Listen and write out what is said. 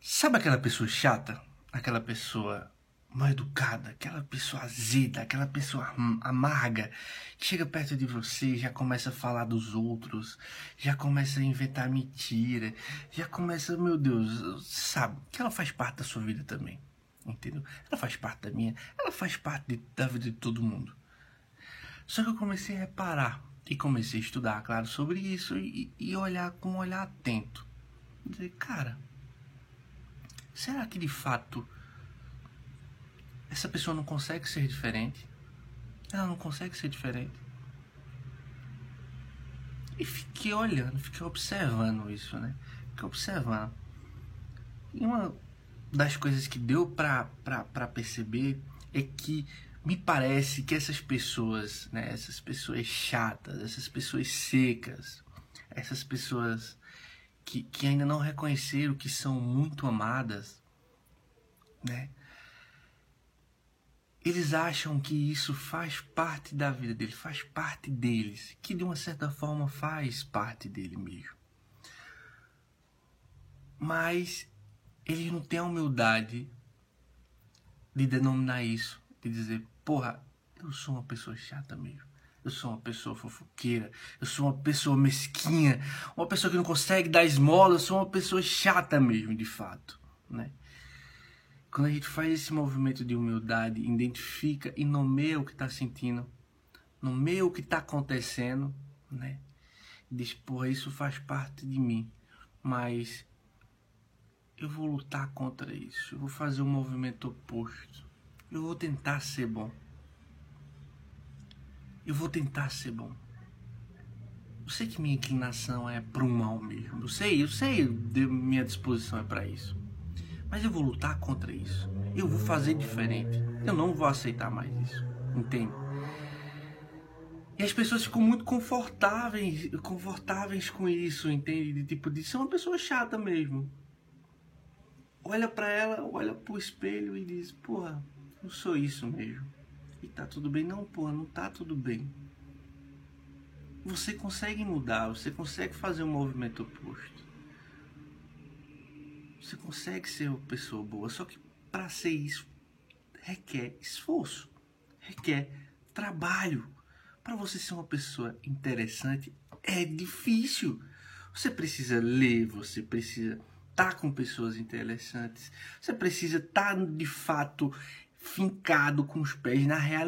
Sabe aquela pessoa chata? Aquela pessoa mal educada, aquela pessoa azeda, aquela pessoa amarga, que chega perto de você já começa a falar dos outros, já começa a inventar mentira, já começa, meu Deus, sabe, que ela faz parte da sua vida também, entendeu? Ela faz parte da minha, ela faz parte de, da vida de todo mundo. Só que eu comecei a reparar e comecei a estudar, claro, sobre isso e, e olhar com um olhar atento. Dizer, cara, será que de fato essa pessoa não consegue ser diferente. Ela não consegue ser diferente. E fiquei olhando, fiquei observando isso, né? Fiquei observando. E uma das coisas que deu pra, pra, pra perceber é que me parece que essas pessoas, né? Essas pessoas chatas, essas pessoas secas, essas pessoas que, que ainda não reconheceram que são muito amadas, né? Eles acham que isso faz parte da vida dele, faz parte deles, que de uma certa forma faz parte dele mesmo. Mas eles não têm a humildade de denominar isso, de dizer, porra, eu sou uma pessoa chata mesmo. Eu sou uma pessoa fofoqueira, eu sou uma pessoa mesquinha, uma pessoa que não consegue dar esmola, eu sou uma pessoa chata mesmo, de fato, né? Quando a gente faz esse movimento de humildade, identifica e nomeia o que está sentindo, nomeia o que está acontecendo, né? Diz, porra, isso faz parte de mim, mas eu vou lutar contra isso, eu vou fazer um movimento oposto, eu vou tentar ser bom. Eu vou tentar ser bom. Eu sei que minha inclinação é para o mal mesmo. Eu sei, eu sei, minha disposição é para isso. Mas eu vou lutar contra isso. Eu vou fazer diferente. Eu não vou aceitar mais isso. Entende? E as pessoas ficam muito confortáveis, confortáveis com isso, entende? De tipo, de ser uma pessoa chata mesmo. Olha para ela, olha pro espelho e diz, porra, eu sou isso mesmo. E tá tudo bem. Não, porra, não tá tudo bem. Você consegue mudar, você consegue fazer um movimento oposto. Você consegue ser uma pessoa boa, só que para ser isso requer esforço, requer trabalho. Para você ser uma pessoa interessante é difícil. Você precisa ler, você precisa estar tá com pessoas interessantes, você precisa estar tá, de fato fincado com os pés na realidade